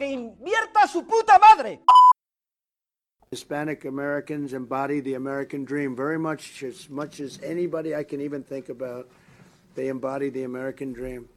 ¡Que invierta su puta madre! Hispanic Americans embody the American dream very much, as much as anybody I can even think about. They embody the American dream.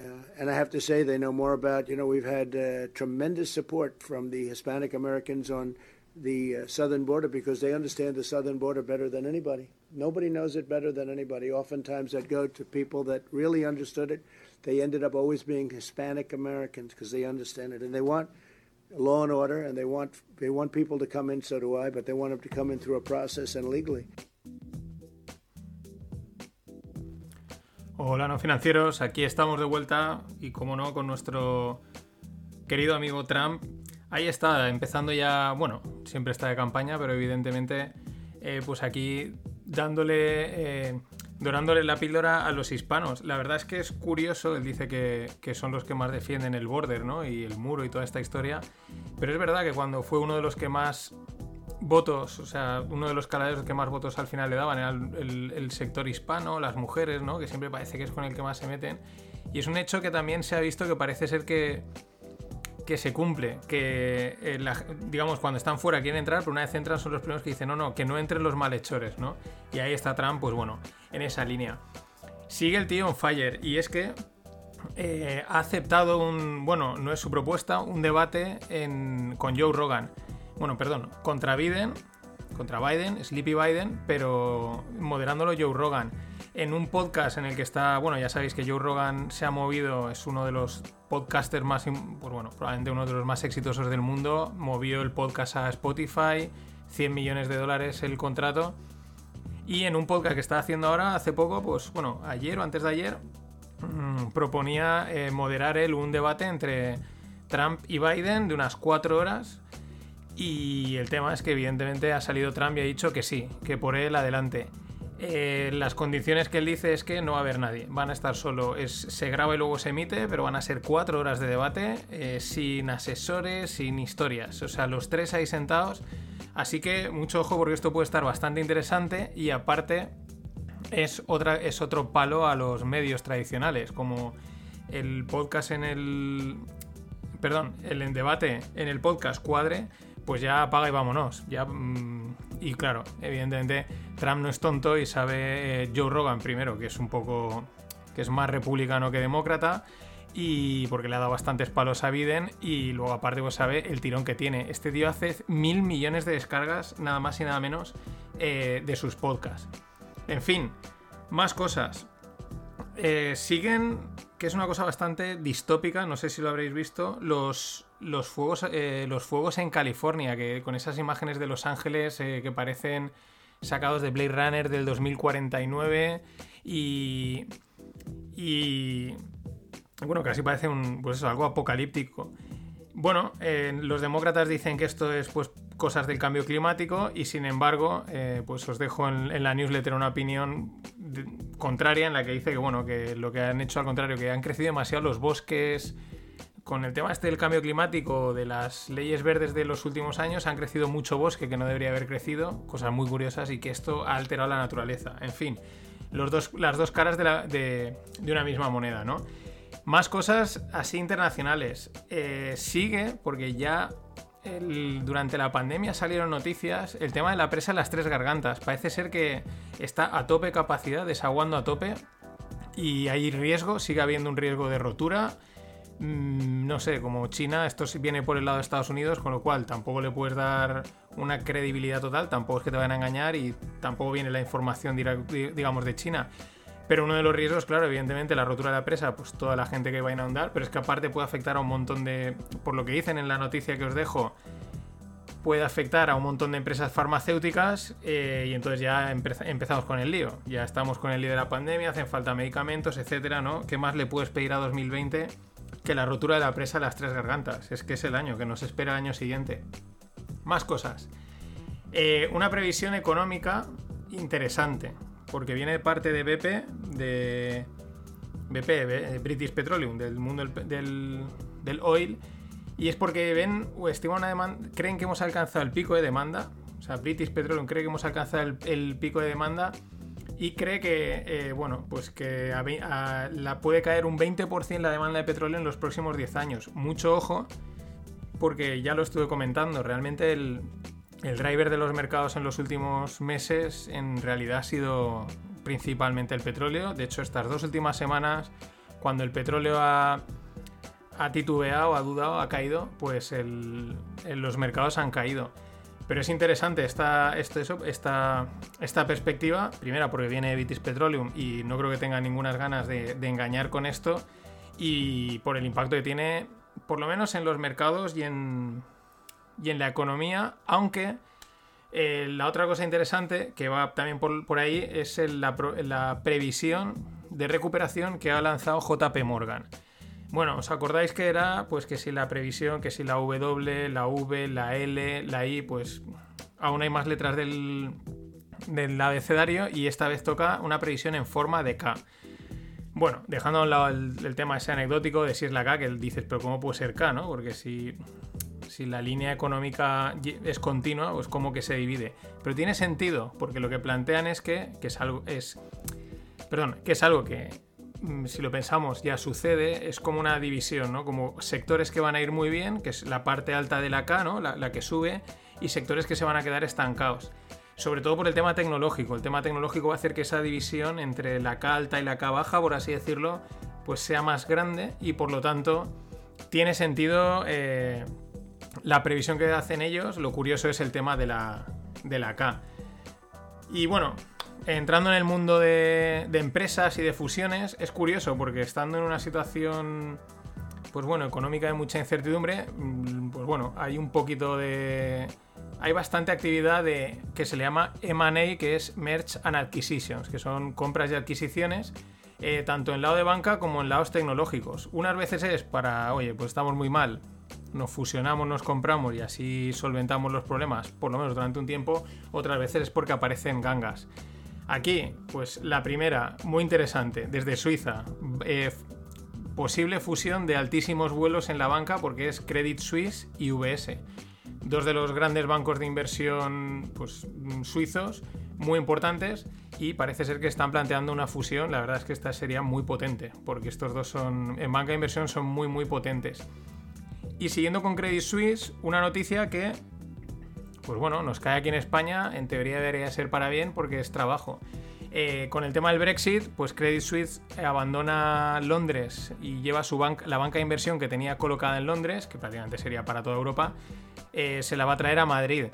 Uh, and I have to say, they know more about, you know, we've had uh, tremendous support from the Hispanic Americans on the uh, southern border because they understand the southern border better than anybody. Nobody knows it better than anybody. Oftentimes, I'd go to people that really understood it. They ended up always being Hispanic Americans because they understand it. And they want law and order, and they want they want people to come in. So do I, but they want them to come in through a process and legally. Hola no financieros, aquí estamos de vuelta y como no con nuestro querido amigo Trump. Ahí está, empezando ya, bueno, siempre está de campaña, pero evidentemente eh, pues aquí dándole, eh, dorándole la píldora a los hispanos. La verdad es que es curioso, él dice que, que son los que más defienden el border, ¿no? Y el muro y toda esta historia. Pero es verdad que cuando fue uno de los que más votos, o sea, uno de los caladeros que más votos al final le daban era el, el- el sector hispano, las mujeres, ¿no? Que siempre parece que es con el que más se meten. Y es un hecho que también se ha visto que parece ser que, que se cumple, que eh, la- digamos cuando están fuera quieren entrar, pero una vez entran son los primeros que dicen no, no, que no entren los malhechores, ¿no? Y ahí está Trump, pues bueno, en esa línea. Sigue el tío on fire y es que eh, ha aceptado un, bueno, no es su propuesta, un debate con Joe Rogan. Bueno, perdón, contra Biden, contra Biden, Sleepy Biden, pero moderándolo Joe Rogan. En un podcast en el que está, bueno, ya sabéis que Joe Rogan se ha movido, es uno de los podcasters más, pues bueno, probablemente uno de los más exitosos del mundo. Movió el podcast a Spotify, 100 millones de dólares el contrato. Y en un podcast que está haciendo ahora, hace poco, pues bueno, ayer o antes de ayer, mm, proponía eh, moderar él un debate entre Trump y Biden de unas cuatro horas. Y el tema es que evidentemente ha salido Trump y ha dicho que sí, que por él adelante. Eh, las condiciones que él dice es que no va a haber nadie, van a estar solo, es, se graba y luego se emite, pero van a ser cuatro horas de debate, eh, sin asesores, sin historias, o sea, los tres ahí sentados, así que mucho ojo porque esto puede estar bastante interesante y aparte es, otra, es otro palo a los medios tradicionales, como el podcast en el... Perdón, el debate en el podcast cuadre, pues ya apaga y vámonos. Ya, mm, y claro, evidentemente Trump no es tonto y sabe eh, Joe Rogan primero, que es un poco... que es más republicano que demócrata. Y porque le ha dado bastantes palos a Biden y luego aparte pues sabe el tirón que tiene. Este tío hace mil millones de descargas, nada más y nada menos, eh, de sus podcasts. En fin, más cosas. Eh, siguen, que es una cosa bastante distópica, no sé si lo habréis visto, los, los, fuegos, eh, los fuegos en California, que con esas imágenes de Los Ángeles eh, que parecen sacados de Blade Runner del 2049 y... y bueno, casi parece un, pues eso, algo apocalíptico. Bueno, eh, los demócratas dicen que esto es pues cosas del cambio climático y sin embargo, pues os dejo en, la newsletter una opinión contraria en la que dice que bueno, que lo que han hecho al contrario, que han crecido demasiado los bosques. Con el tema este del cambio climático, de las leyes verdes de los últimos años, han crecido mucho bosque que no debería haber crecido, cosas muy curiosas y que esto ha alterado la naturaleza. En fin, los dos, las dos caras de, una misma moneda, ¿no? Más cosas así internacionales. Eh, sigue, porque ya durante la pandemia salieron noticias, el tema de la presa de las tres gargantas. Parece ser que está a tope capacidad, desaguando a tope. Y hay riesgo, sigue habiendo un riesgo de rotura. Mm, no sé, como China, esto viene por el lado de Estados Unidos, con lo cual tampoco le puedes dar una credibilidad total, tampoco es que te van a engañar y tampoco viene la información, digamos, de China. Pero uno de los riesgos, claro, evidentemente la rotura de la presa, pues toda la gente que va a inundar, pero es que aparte puede afectar a un montón de, por lo que dicen en la noticia que os dejo, puede afectar a un montón de empresas farmacéuticas eh, y entonces ya empe- empezamos con el lío. Ya estamos con el lío de la pandemia, hacen falta medicamentos, etcétera, ¿no? ¿Qué más le puedes pedir a 2020 que la rotura de la presa de las tres gargantas. Es que es el año, que nos espera el año siguiente. Más cosas. Eh, una previsión económica interesante, porque viene de parte de BP, de BP, British Petroleum, del mundo del, del, oil, y es porque ven o estiman una demanda, creen que hemos alcanzado el pico de demanda, o sea, British Petroleum cree que hemos alcanzado el, pico de demanda y cree que, eh, bueno, pues que la puede caer un 20% la demanda de petróleo en los próximos 10 años. Mucho ojo, porque ya lo estuve comentando, realmente el, el driver de los mercados en los últimos meses en realidad ha sido principalmente el petróleo. De hecho, estas dos últimas semanas, cuando el petróleo ha, titubeado, ha dudado, ha caído, pues los mercados han caído. Pero es interesante esta, esta, esta perspectiva, primera porque viene de Vitis Petroleum y no creo que tenga ninguna ganas de, engañar con esto, y por el impacto que tiene, por lo menos en los mercados y en, y en la economía, aunque eh, la otra cosa interesante que va también por, ahí es la, previsión de recuperación que ha lanzado JP Morgan. Bueno, ¿os acordáis que era pues que si la previsión, que si la W, la V, la L, la I, pues aún hay más letras del, del abecedario y esta vez toca una previsión en forma de K. Bueno, dejando a un lado el, tema ese anecdótico de si es la K, que dices, pero ¿cómo puede ser K, no? Porque si si la línea económica es continua, pues como que se divide. Pero tiene sentido, porque lo que plantean es que, es algo. Es, perdón, que es algo que, si lo pensamos, ya sucede, es como una división, ¿no? Como sectores que van a ir muy bien, que es la parte alta de la K, ¿no? La, la que sube, y sectores que se van a quedar estancados. Sobre todo por el tema tecnológico. El tema tecnológico va a hacer que esa división entre la K alta y la K baja, por así decirlo, pues sea más grande y por lo tanto tiene sentido eh, la previsión que hacen ellos, lo curioso es el tema de la, de la K. Y bueno, entrando en el mundo de, empresas y de fusiones, es curioso porque estando en una situación, pues bueno, económica de mucha incertidumbre, mm, pues bueno, hay un poquito de... Hay bastante actividad de, que se le llama M&A, que es Merge and Acquisitions, que son compras y adquisiciones, eh, tanto en lado de banca como en lados tecnológicos. Unas veces es para, oye, pues estamos muy mal, nos fusionamos, nos compramos y así solventamos los problemas, por lo menos durante un tiempo, otras veces es porque aparecen gangas. Aquí, pues la primera, muy interesante, desde Suiza, eh, posible fusión de altísimos vuelos en la banca porque es Credit Suisse y UBS, dos de los grandes bancos de inversión pues, suizos, muy importantes y parece ser que están planteando una fusión. La verdad es que esta sería muy potente porque estos dos son en banca de inversión son muy muy potentes. Y siguiendo con Credit Suisse, una noticia que, pues bueno, nos cae aquí en España, en teoría debería ser para bien porque es trabajo. Eh, con el tema del Brexit, pues Credit Suisse abandona Londres y lleva su banca, la banca de inversión que tenía colocada en Londres, que prácticamente sería para toda Europa, eh, se la va a traer a Madrid.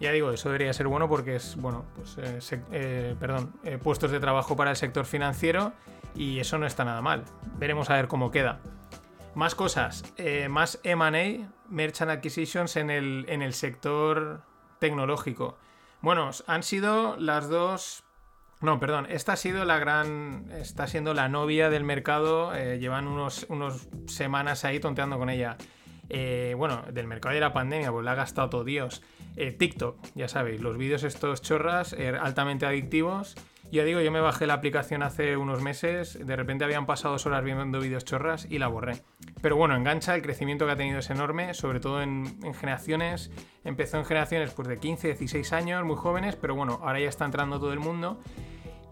Ya digo, eso debería ser bueno porque es, bueno, pues, eh, perdón, puestos de trabajo para el sector financiero y eso no está nada mal. Veremos a ver cómo queda. Más cosas, eh, más MA, Merchant Acquisitions en el, en el sector tecnológico. Bueno, han sido las dos. No, perdón, esta ha sido la gran. Está siendo la novia del mercado. Eh, llevan unos, unos semanas ahí tonteando con ella. Eh, bueno, del mercado de la pandemia, pues la ha gastado todo Dios. TikTok, ya sabéis, los vídeos estos chorras, altamente adictivos ya digo, yo me bajé la aplicación hace unos meses, de repente habían pasado dos horas viendo vídeos chorras y la borré. Pero bueno, engancha, el crecimiento que ha tenido es enorme, sobre todo en, generaciones. Empezó en generaciones pues, de 15, 16 años, muy jóvenes, pero bueno, ahora ya está entrando todo el mundo.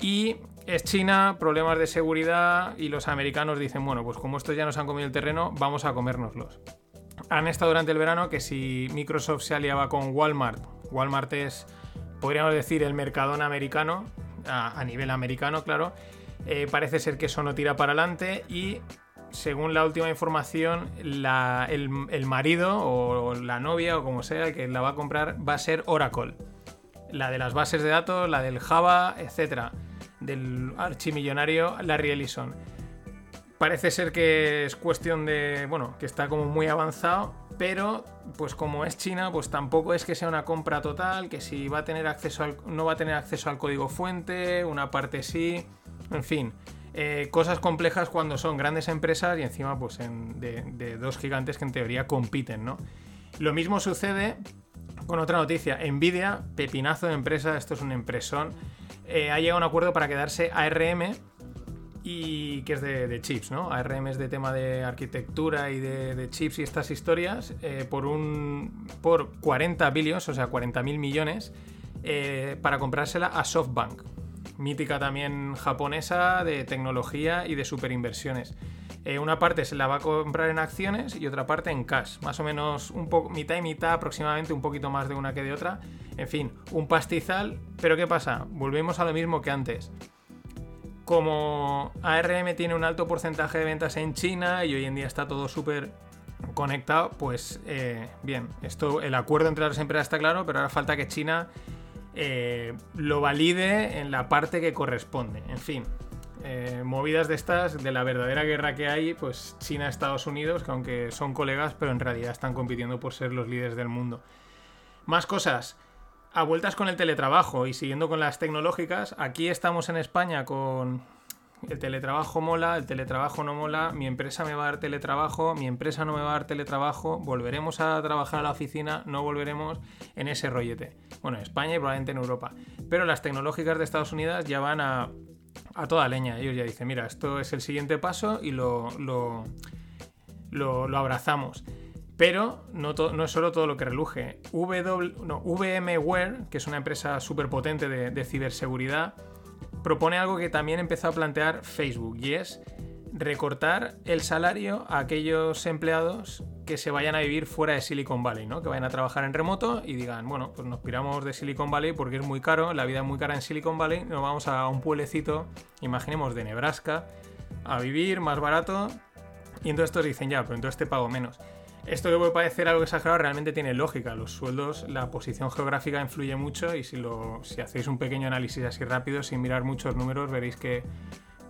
Y es China, problemas de seguridad y los americanos dicen, bueno, pues como estos ya nos han comido el terreno, vamos a comérnoslos. Han estado durante el verano que si Microsoft se aliaba con Walmart, Walmart es, podríamos decir, el mercadón americano, a, nivel americano, claro. Eh, parece ser que eso no tira para adelante y según la última información, el, marido o la novia o como sea, que la va a comprar, va a ser Oracle. La de las bases de datos, la del Java, etcétera. Del archimillonario Larry Ellison. Parece ser que es cuestión de. Bueno, que está como muy avanzado pero pues como es China, pues tampoco es que sea una compra total, que si va a tener acceso al, no va a tener acceso al código fuente, una parte sí, en fin. eh, cosas complejas cuando son grandes empresas y encima pues de dos gigantes que en teoría compiten, ¿no? Lo mismo sucede con otra noticia. Nvidia, pepinazo de empresa, esto es un empresón, eh, ha llegado a un acuerdo para quedarse ARM y que es de, chips, ¿no? ARM es de tema de arquitectura y de, chips y estas historias eh, por un por 40 billions, o sea, 40 mil millones eh, para comprársela a SoftBank, mítica también japonesa de tecnología y de superinversiones. Eh, una parte se la va a comprar en acciones y otra parte en cash, más o menos un mitad y mitad, aproximadamente un poquito más de una que de otra. En fin, un pastizal, pero ¿qué pasa? Volvemos a lo mismo que antes como ARM tiene un alto porcentaje de ventas en China y hoy en día está todo súper conectado, pues eh, bien, esto, el acuerdo entre las empresas está claro, pero ahora falta que China eh, lo valide en la parte que corresponde. En fin, eh, movidas de estas, de la verdadera guerra que hay, pues China-Estados Unidos, que aunque son colegas, pero en realidad están compitiendo por ser los líderes del mundo. Más cosas. A vueltas con el teletrabajo y siguiendo con las tecnológicas, aquí estamos en España con el teletrabajo mola, el teletrabajo no mola, mi empresa me va a dar teletrabajo, mi empresa no me va a dar teletrabajo, volveremos a trabajar a la oficina, no volveremos en ese rollete. Bueno, en España y probablemente en Europa. Pero las tecnológicas de Estados Unidos ya van a, a toda leña. Ellos ya dicen, mira, esto es el siguiente paso y lo, lo, lo, lo abrazamos. Pero no, es solo todo lo que reluje. VMware, que es una empresa súper potente de, ciberseguridad, propone algo que también empezó a plantear Facebook y es recortar el salario a aquellos empleados que se vayan a vivir fuera de Silicon Valley, ¿no? Que vayan a trabajar en remoto y digan, bueno, pues nos piramos de Silicon Valley porque es muy caro, la vida es muy cara en Silicon Valley, nos vamos a un pueblecito, imaginemos de Nebraska, a vivir más barato y entonces estos dicen, ya, pero entonces te pago menos. Esto que puede parecer algo exagerado realmente tiene lógica. Los sueldos, la posición geográfica influye mucho y si, lo, si hacéis un pequeño análisis así rápido, sin mirar muchos números, veréis que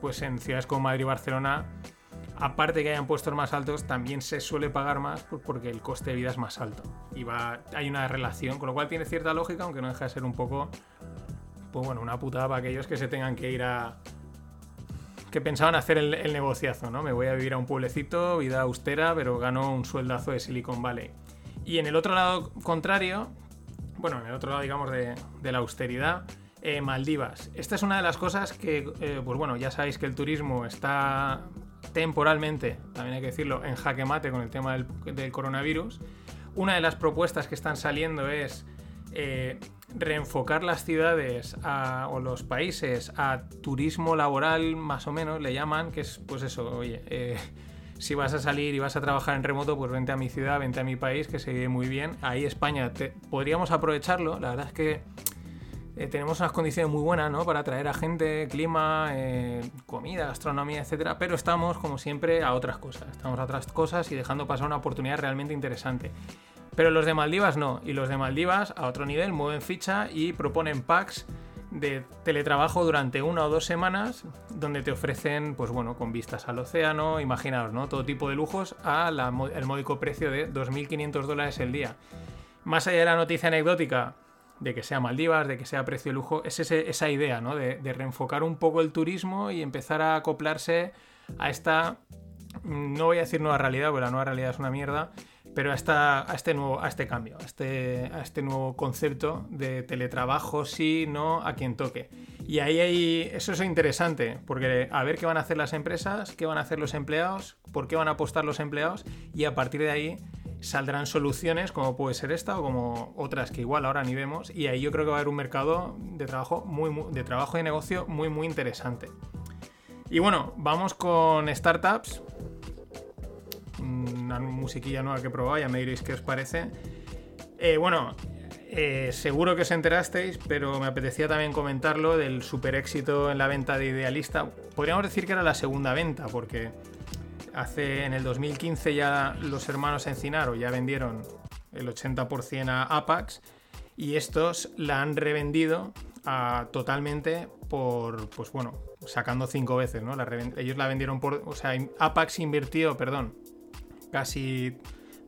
pues en ciudades como Madrid y Barcelona, aparte que hayan puestos más altos, también se suele pagar más porque el coste de vida es más alto. Y va, hay una relación, con lo cual tiene cierta lógica, aunque no deja de ser un poco, pues bueno, una putada para aquellos que se tengan que ir a, que pensaban hacer el, negociazo, ¿no? Me voy a vivir a un pueblecito, vida austera, pero gano un sueldazo de Silicon Valley. Y en el otro lado contrario, bueno, en el otro lado, digamos, de, la austeridad, eh, Maldivas. Esta es una de las cosas que, eh, pues bueno, ya sabéis que el turismo está temporalmente, también hay que decirlo, en jaque mate con el tema del coronavirus. Una de las propuestas que están saliendo es eh, reenfocar las ciudades o los países a turismo laboral, más o menos, le llaman, que es pues eso, oye, eh, si vas a salir y vas a trabajar en remoto, pues vente a mi ciudad, vente a mi país, que se vive muy bien. Ahí España podríamos aprovecharlo, la verdad es que eh, tenemos unas condiciones muy buenas, ¿no? Para atraer a gente, clima, comida, gastronomía, etcétera, pero estamos, como siempre, a otras cosas. Estamos a otras cosas y dejando pasar una oportunidad realmente interesante. Pero los de Maldivas no. Y los de Maldivas, a otro nivel, mueven ficha y proponen packs de teletrabajo durante una o dos semanas, donde te ofrecen, pues bueno, con vistas al océano, imaginaos, ¿no? Todo tipo de lujos a la mo- el módico precio de 2.500 dólares el día. Más allá de la noticia anecdótica de que sea Maldivas, de que sea precio de lujo, es esa idea, ¿no? De, de reenfocar un poco el turismo y empezar a acoplarse a esta, no voy a decir nueva realidad, porque la nueva realidad es una mierda, pero a, esta- a este nuevo, a este cambio, a este, a este nuevo concepto de teletrabajo, sí, no, a quien toque. Y ahí hay, eso es interesante, porque a ver qué van a hacer las empresas, qué van a hacer los empleados, por qué van a apostar los empleados, y a partir de ahí saldrán soluciones como puede ser esta o como otras que igual ahora ni vemos y ahí yo creo que va a haber un mercado de trabajo muy, muy- de trabajo y negocio muy muy interesante. Y bueno, vamos con startups. Una musiquilla nueva que he ya me diréis qué os parece. Eh, bueno, eh, seguro que os enterasteis, pero me apetecía también comentarlo del super éxito en la venta de Idealista. Podríamos decir que era la segunda venta, porque hace en el 2015 ya los hermanos Encinaro ya vendieron el 80% a Apax y estos la han revendido totalmente por, pues bueno, sacando cinco veces, ¿no? La ellos la vendieron por, o sea, Apax invirtió, perdón, casi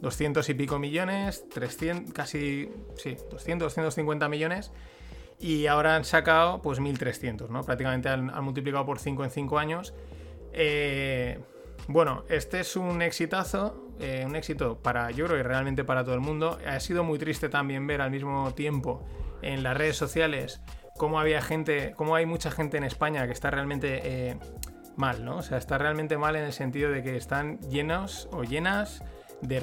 200 y pico millones, 300, casi, sí, 200, 250 millones. y ahora han sacado pues 1.300, ¿no? Prácticamente han, multiplicado por 5 en 5 años. Eh, bueno, este es un exitazo, eh, un éxito para, yo creo que realmente para todo el mundo. Ha sido muy triste también ver al mismo tiempo en las redes sociales cómo había gente, cómo hay mucha gente en España que está realmente eh, mal, ¿no? O sea, está realmente mal en el sentido de que están llenos o llenas de,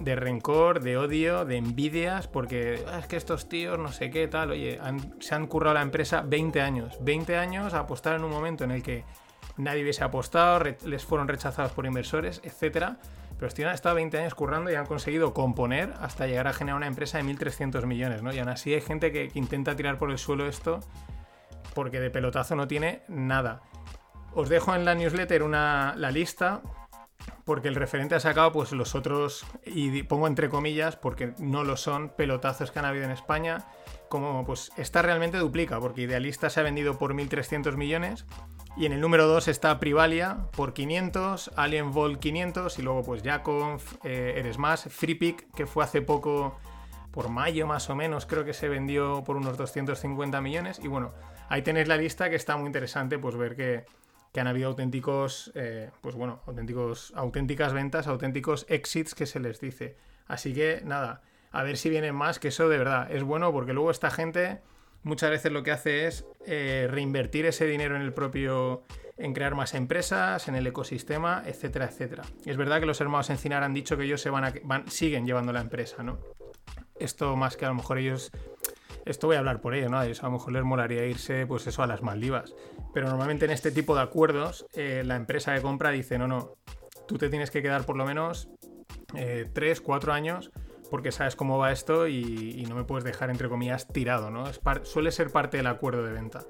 de rencor, de odio, de envidias, porque ah, es que estos tíos no sé qué tal, oye, se han currado la empresa 20 años, 20 años a apostar en un momento en el que nadie hubiese apostado, les fueron rechazados por inversores, etcétera. Pero estos han estado 20 años currando y han conseguido componer hasta llegar a generar una empresa de 1.300 millones, ¿no? Y aún así hay gente que, intenta tirar por el suelo esto porque de pelotazo no tiene nada. Os dejo en la newsletter una, la lista porque el referente ha sacado pues los otros, y pongo entre comillas porque no lo son, pelotazos que han habido en España, como pues esta realmente duplica, porque Idealista se ha vendido por 1.300 millones y en el número 2 está Privalia por 500, Alien Vol 500 y luego pues Jaconf, eh, Eres Más, FreePick que fue hace poco, por mayo más o menos, creo que se vendió por unos 250 millones. Y bueno, ahí tenéis la lista que está muy interesante pues ver que, han habido auténticos, eh, pues bueno, auténticos, auténticas ventas, auténticos exits que se les dice. Así que nada, a ver si vienen más, que eso de verdad es bueno porque luego esta gente muchas veces lo que hace es eh, reinvertir ese dinero en el propio, en crear más empresas, en el ecosistema, etcétera, etcétera. es verdad que los hermanos Encinar han dicho que ellos se van a, van, siguen llevando la empresa, ¿no? Esto más que a lo mejor ellos, esto voy a hablar por ellos, ¿no? A lo mejor les molaría irse, pues eso, a las Maldivas. Pero normalmente en este tipo de acuerdos, eh, la empresa de compra dice, no, no, tú te tienes que quedar por lo menos eh, 3, 4 años porque sabes cómo va esto y, no me puedes dejar, entre comillas, tirado, ¿no? suele ser parte del acuerdo de venta.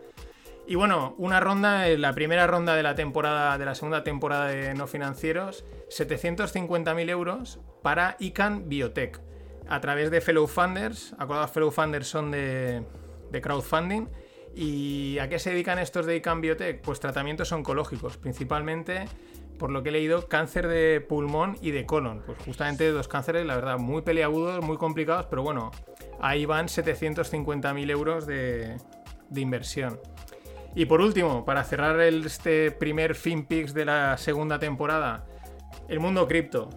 Y bueno, una ronda, eh, la primera ronda de la temporada, de la segunda temporada de no financieros, 750.000 euros para ICANN Biotech, a través de Fellow Funders. Acordados, Fellow Funders son de, crowdfunding. ¿Y a qué se dedican estos de ICANN Biotech? Pues tratamientos oncológicos, principalmente por lo que he leído, cáncer de pulmón y de colon. Pues justamente dos cánceres, la verdad, muy peleagudos, muy complicados, pero bueno, ahí van 750.000 euros de, inversión. Y por último, para cerrar este primer FinPix de la segunda temporada, el mundo cripto.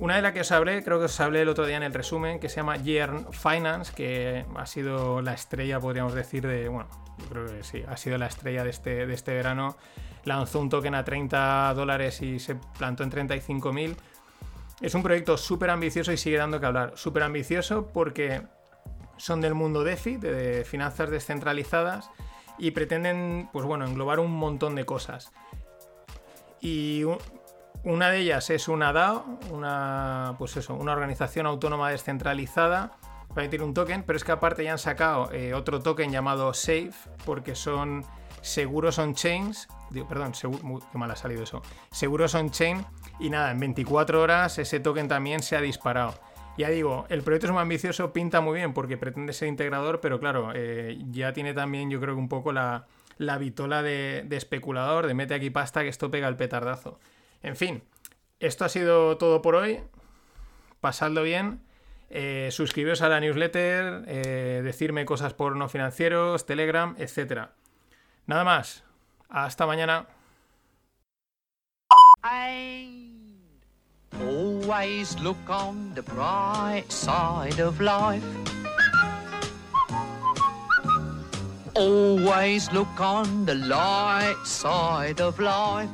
Una de las que os hablé, creo que os hablé el otro día en el resumen, que se llama Yearn Finance, que ha sido la estrella, podríamos decir, de. Bueno, yo creo que sí, ha sido la estrella de este, de este verano lanzó un token a 30 dólares y se plantó en 35.000. Es un proyecto súper ambicioso y sigue dando que hablar. Súper ambicioso porque son del mundo DeFi, de finanzas descentralizadas, y pretenden, pues bueno, englobar un montón de cosas. Y una de ellas es una DAO, una, pues eso, una organización autónoma descentralizada para emitir un token, pero es que aparte ya han sacado eh, otro token llamado Safe, porque son seguros on-chains perdón, qué mal ha salido eso. Seguros on-chain y nada, en 24 horas ese token también se ha disparado. Ya digo, el proyecto es muy ambicioso, pinta muy bien porque pretende ser integrador, pero claro, eh, ya tiene también yo creo que un poco la, la vitola de, especulador, de mete aquí pasta que esto pega el petardazo. En fin, esto ha sido todo por hoy. Pasadlo bien. Eh, suscribiros a la newsletter, eh, decirme cosas por no financieros, Telegram, etc. Nada más. Hasta mañana. Always look on the bright side of life. Always look on the light side of life.